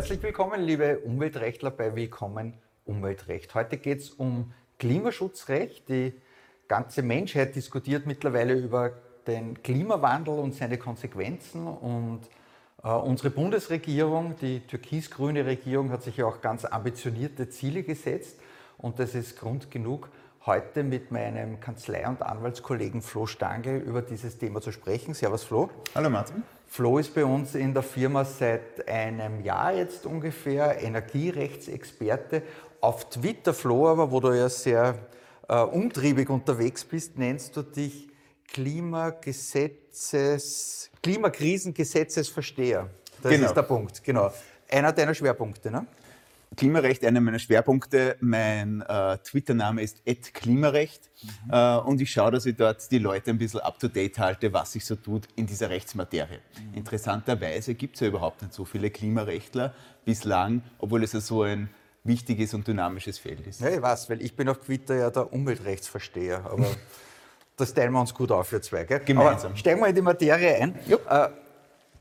Herzlich willkommen, liebe Umweltrechtler bei Willkommen Umweltrecht. Heute geht es um Klimaschutzrecht. Die ganze Menschheit diskutiert mittlerweile über den Klimawandel und seine Konsequenzen. Und äh, unsere Bundesregierung, die türkis-grüne Regierung, hat sich ja auch ganz ambitionierte Ziele gesetzt. Und das ist Grund genug, heute mit meinem Kanzlei- und Anwaltskollegen Flo Stangl über dieses Thema zu sprechen. Servus Flo. Hallo Martin. Flo ist bei uns in der Firma seit einem Jahr jetzt ungefähr Energierechtsexperte. Auf Twitter, Flo, aber wo du ja sehr äh, umtriebig unterwegs bist, nennst du dich Klimagesetzes, Klimakrisengesetzesversteher. Das genau. ist der Punkt, genau. Einer deiner Schwerpunkte, ne? Klimarecht einer meiner Schwerpunkte. Mein äh, Twitter-Name ist @klimarecht mhm. äh, und ich schaue, dass ich dort die Leute ein bisschen up to date halte, was sich so tut in dieser Rechtsmaterie. Mhm. Interessanterweise gibt es ja überhaupt nicht so viele Klimarechtler bislang, obwohl es ja so ein wichtiges und dynamisches Feld ist. Ja, ich weiß, weil ich bin auf Twitter ja der Umweltrechtsversteher, aber das teilen wir uns gut auf, wir zwei. Gell? Gemeinsam. Aber steigen wir in die Materie ein. Äh,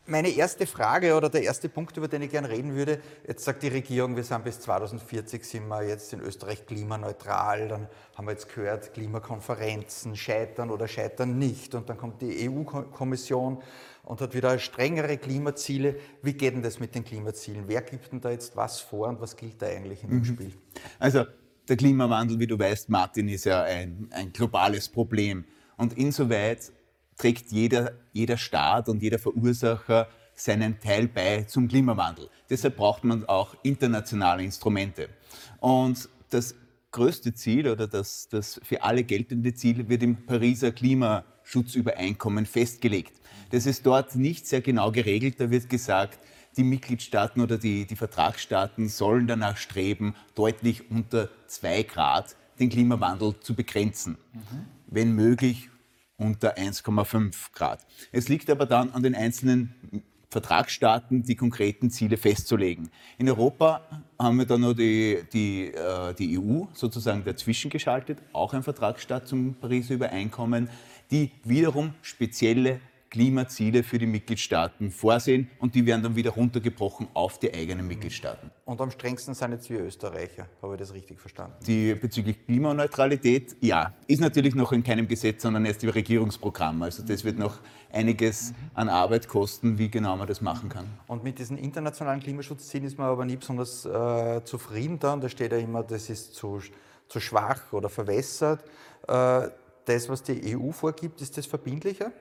meine erste Frage oder der erste Punkt, über den ich gerne reden würde, jetzt sagt die Regierung, wir sind bis 2040 sind wir jetzt in Österreich klimaneutral, dann haben wir jetzt gehört, Klimakonferenzen scheitern oder scheitern nicht und dann kommt die EU-Kommission und hat wieder strengere Klimaziele. Wie geht denn das mit den Klimazielen? Wer gibt denn da jetzt was vor und was gilt da eigentlich in dem mhm. Spiel? Also der Klimawandel, wie du weißt, Martin, ist ja ein, ein globales Problem und insoweit trägt jeder, jeder Staat und jeder Verursacher seinen Teil bei zum Klimawandel. Deshalb braucht man auch internationale Instrumente. Und das größte Ziel oder das, das für alle geltende Ziel wird im Pariser Klimaschutzübereinkommen festgelegt. Das ist dort nicht sehr genau geregelt. Da wird gesagt, die Mitgliedstaaten oder die, die Vertragsstaaten sollen danach streben, deutlich unter zwei Grad den Klimawandel zu begrenzen. Mhm. Wenn möglich unter 1,5 Grad. Es liegt aber dann an den einzelnen Vertragsstaaten, die konkreten Ziele festzulegen. In Europa haben wir dann noch die, die, äh, die EU sozusagen dazwischen geschaltet, auch ein Vertragsstaat zum Pariser Übereinkommen, die wiederum spezielle Klimaziele für die Mitgliedstaaten vorsehen und die werden dann wieder runtergebrochen auf die eigenen Mitgliedstaaten. Und am strengsten sind jetzt wir Österreicher, habe ich das richtig verstanden? Die bezüglich Klimaneutralität, ja, ist natürlich noch in keinem Gesetz, sondern erst im Regierungsprogramm. Also das wird noch einiges an Arbeit kosten, wie genau man das machen kann. Und mit diesen internationalen Klimaschutzzielen ist man aber nie besonders äh, zufrieden dann. Da steht ja immer, das ist zu, zu schwach oder verwässert. Äh, das, was die EU vorgibt, ist das verbindlicher?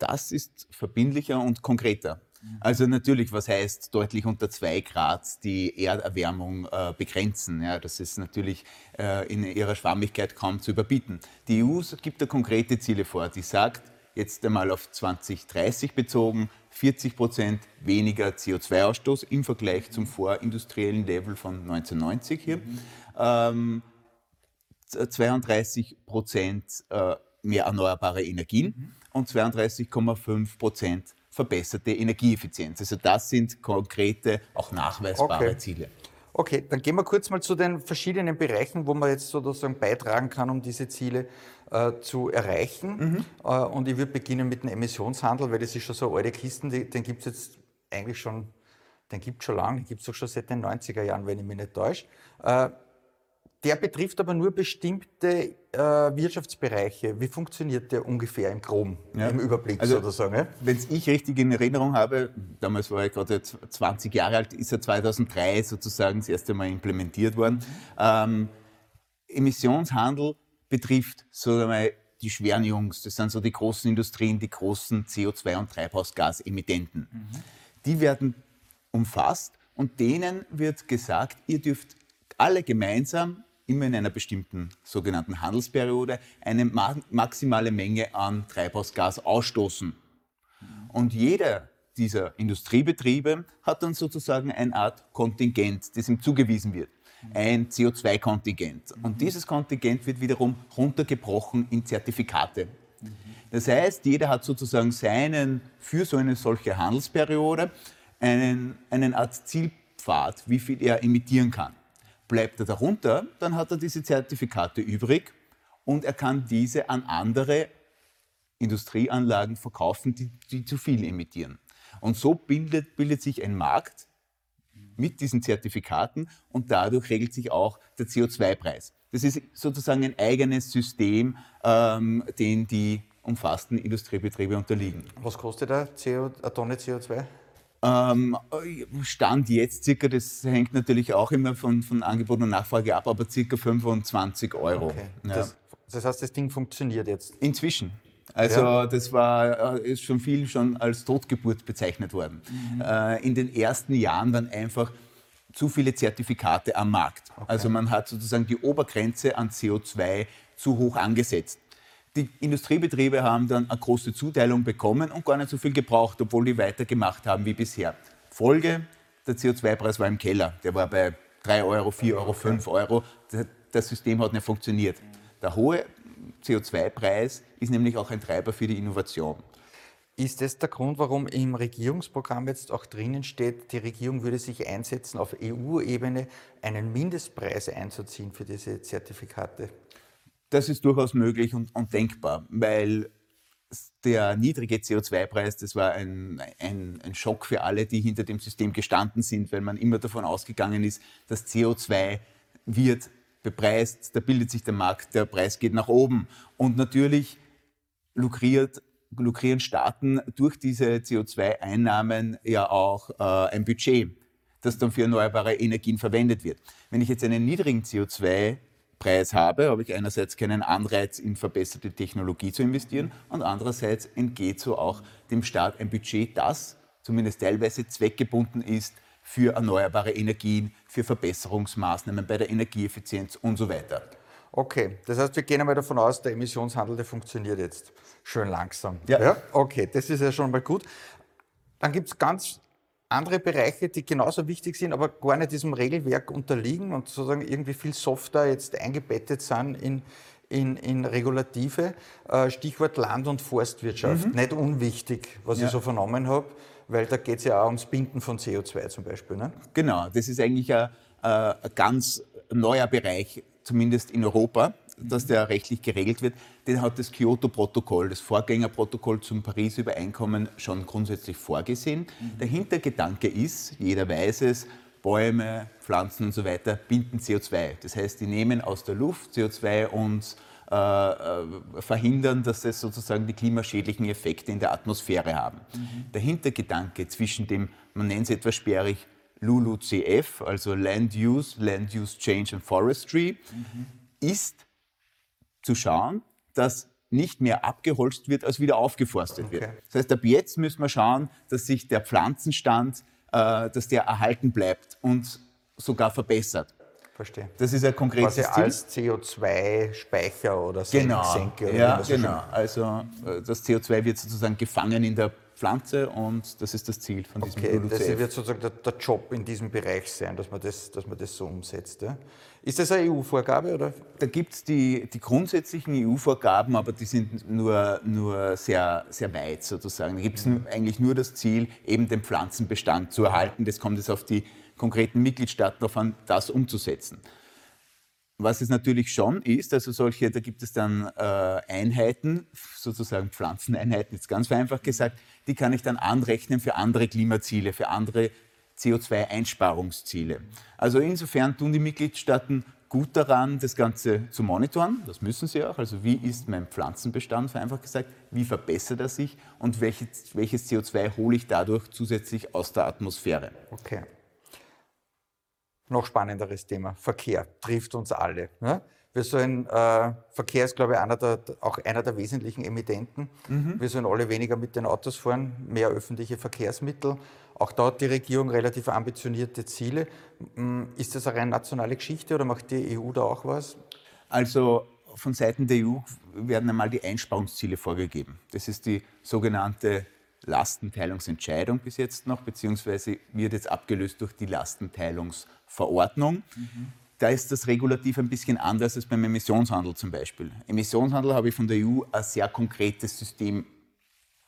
Das ist verbindlicher und konkreter. Also natürlich, was heißt deutlich unter zwei Grad die Erderwärmung äh, begrenzen? Ja, das ist natürlich äh, in ihrer Schwammigkeit kaum zu überbieten. Die EU gibt da konkrete Ziele vor. Die sagt, jetzt einmal auf 2030 bezogen, 40 Prozent weniger CO2-Ausstoß im Vergleich zum vorindustriellen Level von 1990 hier. Mhm. Ähm, 32 Prozent äh, mehr erneuerbare Energien. Mhm und 32,5 Prozent verbesserte Energieeffizienz. Also das sind konkrete, auch nachweisbare okay. Ziele. Okay, dann gehen wir kurz mal zu den verschiedenen Bereichen, wo man jetzt sozusagen beitragen kann, um diese Ziele äh, zu erreichen. Mhm. Äh, und ich würde beginnen mit dem Emissionshandel, weil das ist schon so eine alte Kisten, die, den gibt es jetzt eigentlich schon, den gibt es schon lange, den gibt es auch schon seit den 90er Jahren, wenn ich mich nicht täusche. Äh, der betrifft aber nur bestimmte äh, Wirtschaftsbereiche. Wie funktioniert der ungefähr im Groben, ja. im Überblick also, sozusagen? Ja? Wenn ich richtig in Erinnerung habe, damals war ich gerade 20 Jahre alt, ist er 2003 sozusagen das erste Mal implementiert worden. Ähm, Emissionshandel betrifft so einmal die schweren Jungs, das sind so die großen Industrien, die großen CO2- und Treibhausgasemittenten. Mhm. Die werden umfasst und denen wird gesagt, ihr dürft alle gemeinsam immer in einer bestimmten sogenannten Handelsperiode eine maximale Menge an Treibhausgas ausstoßen. Und jeder dieser Industriebetriebe hat dann sozusagen eine Art Kontingent, das ihm zugewiesen wird. Ein CO2-Kontingent. Und dieses Kontingent wird wiederum runtergebrochen in Zertifikate. Das heißt, jeder hat sozusagen seinen, für so eine solche Handelsperiode einen, einen Art Zielpfad, wie viel er emittieren kann. Bleibt er darunter, dann hat er diese Zertifikate übrig und er kann diese an andere Industrieanlagen verkaufen, die, die zu viel emittieren. Und so bildet, bildet sich ein Markt mit diesen Zertifikaten und dadurch regelt sich auch der CO2-Preis. Das ist sozusagen ein eigenes System, ähm, den die umfassten Industriebetriebe unterliegen. Was kostet eine, CO, eine Tonne CO2? Ähm, Stand jetzt circa, das hängt natürlich auch immer von, von Angebot und Nachfrage ab, aber circa 25 Euro. Okay. Ja. Das, das, heißt, das Ding funktioniert jetzt? Inzwischen. Also ja. das war äh, ist schon viel schon als Totgeburt bezeichnet worden. Mhm. Äh, in den ersten Jahren waren einfach zu viele Zertifikate am Markt. Okay. Also man hat sozusagen die Obergrenze an CO2 zu hoch angesetzt. Die Industriebetriebe haben dann eine große Zuteilung bekommen und gar nicht so viel gebraucht, obwohl die weitergemacht haben wie bisher. Folge, der CO2-Preis war im Keller. Der war bei 3 Euro, 4 Euro, 5 Euro. Das System hat nicht funktioniert. Der hohe CO2-Preis ist nämlich auch ein Treiber für die Innovation. Ist das der Grund, warum im Regierungsprogramm jetzt auch drinnen steht, die Regierung würde sich einsetzen, auf EU-Ebene einen Mindestpreis einzuziehen für diese Zertifikate? Das ist durchaus möglich und, und denkbar, weil der niedrige CO2-Preis, das war ein, ein, ein, Schock für alle, die hinter dem System gestanden sind, weil man immer davon ausgegangen ist, dass CO2 wird bepreist, da bildet sich der Markt, der Preis geht nach oben. Und natürlich lukriert, lukrieren Staaten durch diese CO2-Einnahmen ja auch äh, ein Budget, das dann für erneuerbare Energien verwendet wird. Wenn ich jetzt einen niedrigen CO2 Preis habe, habe ich einerseits keinen Anreiz, in verbesserte Technologie zu investieren und andererseits entgeht so auch dem Staat ein Budget, das zumindest teilweise zweckgebunden ist für erneuerbare Energien, für Verbesserungsmaßnahmen bei der Energieeffizienz und so weiter. Okay, das heißt, wir gehen einmal davon aus, der Emissionshandel, der funktioniert jetzt schön langsam. Ja. ja? Okay, das ist ja schon mal gut. Dann gibt es ganz andere Bereiche, die genauso wichtig sind, aber gar nicht diesem Regelwerk unterliegen und sozusagen irgendwie viel softer jetzt eingebettet sind in, in, in Regulative. Äh, Stichwort Land- und Forstwirtschaft. Mhm. Nicht unwichtig, was ja. ich so vernommen habe, weil da geht es ja auch ums Binden von CO2 zum Beispiel. Ne? Genau, das ist eigentlich ein, äh, ein ganz neuer Bereich, zumindest in Europa dass der rechtlich geregelt wird, den hat das Kyoto-Protokoll, das Vorgängerprotokoll zum Paris-Übereinkommen schon grundsätzlich vorgesehen. Mhm. Der Hintergedanke ist, jeder weiß es, Bäume, Pflanzen und so weiter binden CO2. Das heißt, die nehmen aus der Luft CO2 und äh, äh, verhindern, dass es sozusagen die klimaschädlichen Effekte in der Atmosphäre haben. Mhm. Der Hintergedanke zwischen dem, man nennt es etwas sperrig, LULUCF, also Land Use, Land Use Change and Forestry, mhm. ist, zu schauen, dass nicht mehr abgeholzt wird, als wieder aufgeforstet okay. wird. Das heißt, ab jetzt müssen wir schauen, dass sich der Pflanzenstand, äh, dass der erhalten bleibt und sogar verbessert. Verstehe. Das ist ein konkretes Quasi Ziel. als CO2-Speicher oder genau. Senke. Oder ja, genau. Also äh, das CO2 wird sozusagen gefangen in der Pflanze und das ist das Ziel von diesem okay, Das wird sozusagen der, der, Job in diesem Bereich sein, dass man das, dass man das so umsetzt. Ja? Ist das eine EU-Vorgabe? Da gibt es die, die grundsätzlichen EU-Vorgaben, aber die sind nur, nur sehr, sehr weit sozusagen. Da gibt es mhm. eigentlich nur das Ziel, eben den Pflanzenbestand zu erhalten. Das kommt jetzt auf die konkreten Mitgliedstaaten darauf an, das umzusetzen. Was es natürlich schon ist, also solche, da gibt es dann äh, Einheiten, sozusagen Pflanzeneinheiten, jetzt ganz vereinfacht gesagt, die kann ich dann anrechnen für andere Klimaziele, für andere CO2-Einsparungsziele. Also insofern tun die Mitgliedstaaten gut daran, das Ganze zu monitoren. Das müssen sie auch. Also wie ist mein Pflanzenbestand, vereinfacht gesagt, wie verbessert er sich und welches, welches CO2 hole ich dadurch zusätzlich aus der Atmosphäre. Okay noch spannenderes Thema. Verkehr trifft uns alle. Ne? Wir sollen, äh, Verkehr ist, glaube ich, einer der, auch einer der wesentlichen Emittenten. Mhm. Wir sollen alle weniger mit den Autos fahren, mehr öffentliche Verkehrsmittel. Auch da hat die Regierung relativ ambitionierte Ziele. Ist das eine rein nationale Geschichte oder macht die EU da auch was? Also von Seiten der EU werden einmal die Einsparungsziele vorgegeben. Das ist die sogenannte Lastenteilungsentscheidung bis jetzt noch, beziehungsweise wird jetzt abgelöst durch die Lastenteilungsverordnung. Mhm. Da ist das regulativ ein bisschen anders als beim Emissionshandel zum Beispiel. Emissionshandel habe ich von der EU ein sehr konkretes System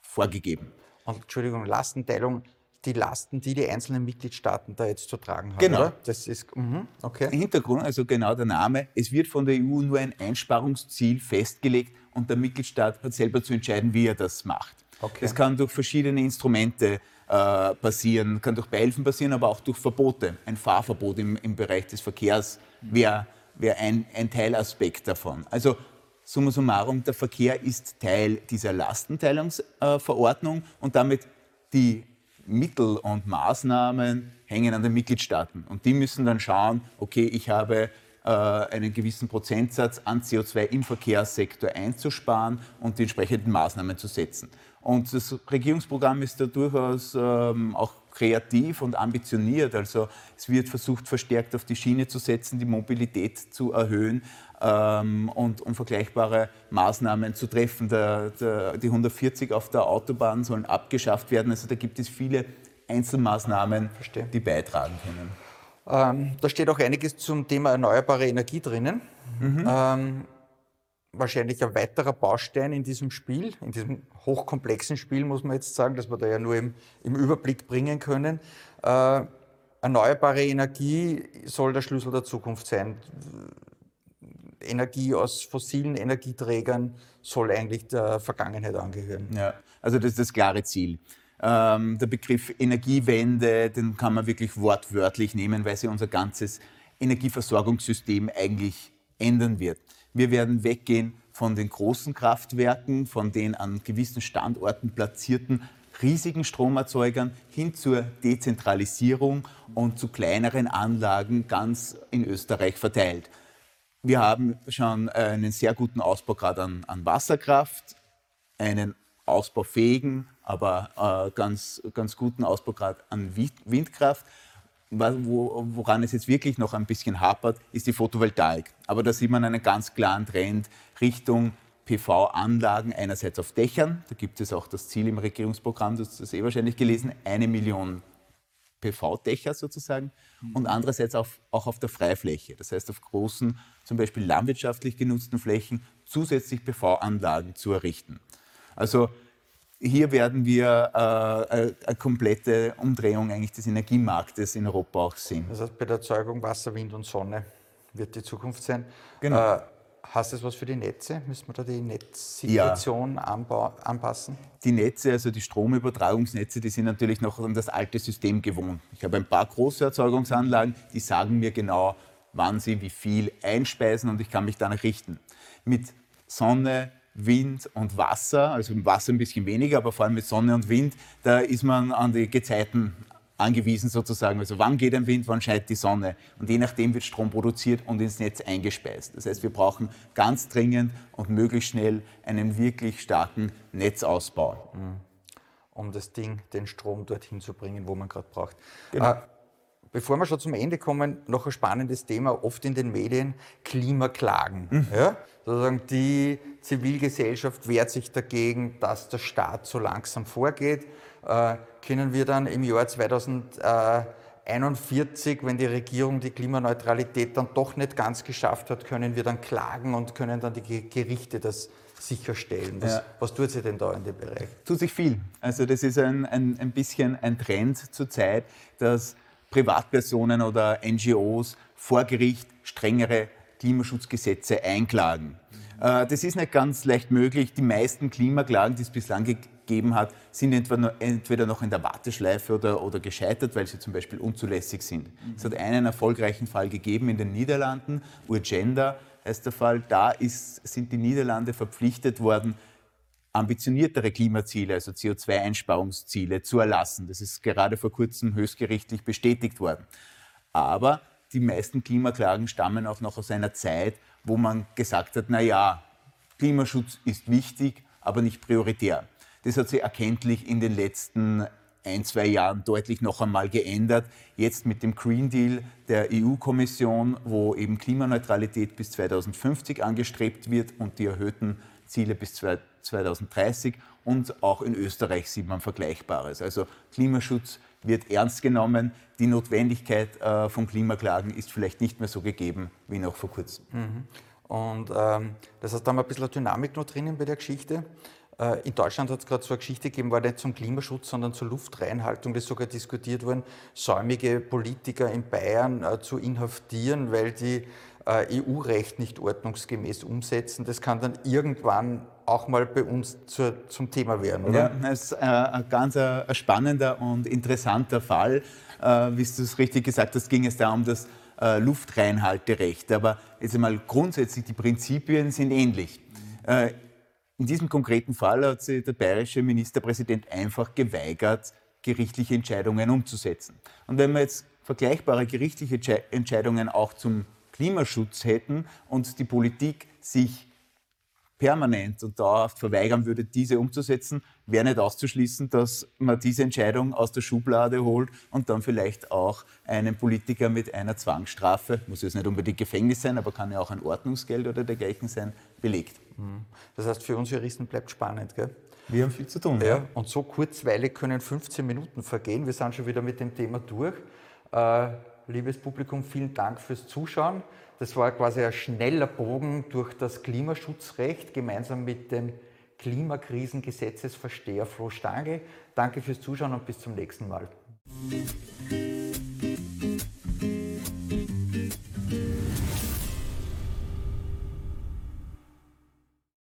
vorgegeben. Und Entschuldigung, Lastenteilung, die Lasten, die die einzelnen Mitgliedstaaten da jetzt zu tragen haben. Genau. Oder? Das ist mh, okay. Hintergrund, also genau der Name, es wird von der EU nur ein Einsparungsziel festgelegt und der Mitgliedstaat hat selber zu entscheiden, wie er das macht. Okay. Das kann durch verschiedene Instrumente äh, äh, passieren, kann durch Beihilfen passieren, aber auch durch Verbote. Ein Fahrverbot im, im Bereich des Verkehrs wäre wär ein, ein Teilaspekt davon. Also summa summarum, der Verkehr ist Teil dieser Lastenteilungsverordnung und damit die Mittel und Maßnahmen hängen an den Mitgliedstaaten. Und die müssen dann schauen, okay, ich habe äh, einen gewissen Prozentsatz an CO2 im Verkehrssektor einzusparen und die entsprechenden Maßnahmen zu setzen. Und das Regierungsprogramm ist da durchaus ähm, auch kreativ und ambitioniert. Also es wird versucht, verstärkt auf die Schiene zu setzen, die Mobilität zu erhöhen ähm, und um vergleichbare Maßnahmen zu treffen. Der, der, die 140 auf der Autobahn sollen abgeschafft werden. Also da gibt es viele Einzelmaßnahmen, Verstehe. die beitragen können. Ähm, da steht auch einiges zum Thema erneuerbare Energie drinnen. Mhm. Ähm, wahrscheinlich ein weiterer Baustein in diesem Spiel, in diesem hochkomplexen Spiel, muss man jetzt sagen, das wir da ja nur im, im Überblick bringen können. Äh, erneuerbare Energie soll der Schlüssel der Zukunft sein. Energie aus fossilen Energieträgern soll eigentlich der Vergangenheit angehören. Ja, also das ist das klare Ziel. Ähm, der Begriff Energiewende, den kann man wirklich wortwörtlich nehmen, weil sie unser ganzes Energieversorgungssystem eigentlich ändern wird. Wir werden weggehen von den großen Kraftwerken, von den an gewissen Standorten platzierten riesigen Stromerzeugern hin zur Dezentralisierung und zu kleineren Anlagen ganz in Österreich verteilt. Wir haben schon einen sehr guten Ausbaugrad an, an Wasserkraft, einen ausbaufähigen, aber äh, ganz, ganz guten Ausbaugrad an Windkraft woran es jetzt wirklich noch ein bisschen hapert, ist die Photovoltaik. Aber da sieht man einen ganz klaren Trend Richtung PV-Anlagen, einerseits auf Dächern, da gibt es auch das Ziel im Regierungsprogramm, das hast du eh wahrscheinlich gelesen, eine Million PV-Dächer sozusagen mhm. und andererseits auch, auch auf der Freifläche, das heißt auf großen, zum Beispiel landwirtschaftlich genutzten Flächen, zusätzlich PV-Anlagen zu errichten. Also hier werden wir äh, eine komplette Umdrehung eigentlich des Energiemarktes in Europa auch sehen. Das heißt, bei der Erzeugung Wasser, Wind und Sonne wird die Zukunft sein. Genau. Äh, Hast das was für die Netze? Müssen wir da die Netzsituation ja. anpassen? Die Netze, also die Stromübertragungsnetze, die sind natürlich noch an das alte System gewohnt. Ich habe ein paar große Erzeugungsanlagen, die sagen mir genau, wann sie wie viel einspeisen und ich kann mich danach richten. Mit Sonne, Wind und Wasser, also im Wasser ein bisschen weniger, aber vor allem mit Sonne und Wind, da ist man an die Gezeiten angewiesen sozusagen. Also wann geht ein Wind, wann scheint die Sonne. Und je nachdem wird Strom produziert und ins Netz eingespeist. Das heißt, wir brauchen ganz dringend und möglichst schnell einen wirklich starken Netzausbau. Mhm. Um das Ding, den Strom dorthin zu bringen, wo man gerade braucht. Genau. Äh, bevor wir schon zum Ende kommen, noch ein spannendes Thema, oft in den Medien, Klimaklagen. Mhm. Ja? Sozusagen die Zivilgesellschaft wehrt sich dagegen, dass der Staat so langsam vorgeht. Äh, können wir dann im Jahr 2041, wenn die Regierung die Klimaneutralität dann doch nicht ganz geschafft hat, können wir dann klagen und können dann die Gerichte das sicherstellen. Was, ja. was tut sich denn da in dem Bereich? Tut sich viel. Also das ist ein, ein, ein bisschen ein Trend zurzeit, dass Privatpersonen oder NGOs vor Gericht strengere Klimaschutzgesetze einklagen. Äh, das ist nicht ganz leicht möglich. Die meisten Klimaklagen, die es bislang gegeben hat, sind entweder noch in der Warteschleife oder, oder gescheitert, weil sie zum Beispiel unzulässig sind. Mhm. Es hat einen erfolgreichen Fall gegeben in den Niederlanden, Urgenda heißt der Fall. Da ist, sind die Niederlande verpflichtet worden, ambitioniertere Klimaziele, also CO2-Einsparungsziele, zu erlassen. Das ist gerade vor kurzem höchstgerichtlich bestätigt worden. Aber die meisten Klimaklagen stammen auch noch aus einer Zeit, wo man gesagt hat, na ja, Klimaschutz ist wichtig, aber nicht prioritär. Das hat sich erkenntlich in den letzten ein, zwei Jahren deutlich noch einmal geändert. Jetzt mit dem Green Deal der EU-Kommission, wo eben Klimaneutralität bis 2050 angestrebt wird und die erhöhten Ziele bis 2030. Und auch in Österreich sieht man Vergleichbares. Also Klimaschutz wird ernst genommen. Die Notwendigkeit äh, von Klimaklagen ist vielleicht nicht mehr so gegeben wie noch vor kurzem. Mhm. Und ähm, das heißt, da haben wir ein bisschen Dynamik noch drinnen bei der Geschichte. Äh, in Deutschland hat es gerade so eine Geschichte gegeben, war nicht zum Klimaschutz, sondern zur Luftreinhaltung, das ist sogar diskutiert worden, säumige Politiker in Bayern äh, zu inhaftieren, weil die äh, EU-Recht nicht ordnungsgemäß umsetzen. Das kann dann irgendwann auch mal bei uns zur, zum Thema werden, oder? Ja, das ist äh, ein ganz äh, spannender und interessanter Fall. Äh, wie du es richtig gesagt hast, ging es da um das Luftreinhalterecht. Aber jetzt einmal grundsätzlich, die Prinzipien sind ähnlich. Äh, in diesem konkreten Fall hat sich der bayerische Ministerpräsident einfach geweigert, gerichtliche Entscheidungen umzusetzen. Und wenn wir jetzt vergleichbare gerichtliche Entscheidungen auch zum Klimaschutz hätten und die Politik sich permanent und dauerhaft verweigern würde, diese umzusetzen, wäre nicht auszuschließen, dass man diese Entscheidung aus der Schublade holt und dann vielleicht auch einen Politiker mit einer Zwangsstrafe, muss jetzt nicht unbedingt Gefängnis sein, aber kann ja auch ein Ordnungsgeld oder dergleichen sein, belegt. Mhm. Das heißt, für uns Juristen bleibt spannend, gell? Wir haben viel zu tun. Ja, ja. Und so kurzweilig können 15 Minuten vergehen. Wir sind schon wieder mit dem Thema durch. Äh, liebes Publikum, vielen Dank fürs Zuschauen. Das war quasi ein schneller Bogen durch das Klimaschutzrecht gemeinsam mit dem Klimakrisengesetzesversteher Flo Stange. Danke fürs Zuschauen und bis zum nächsten Mal.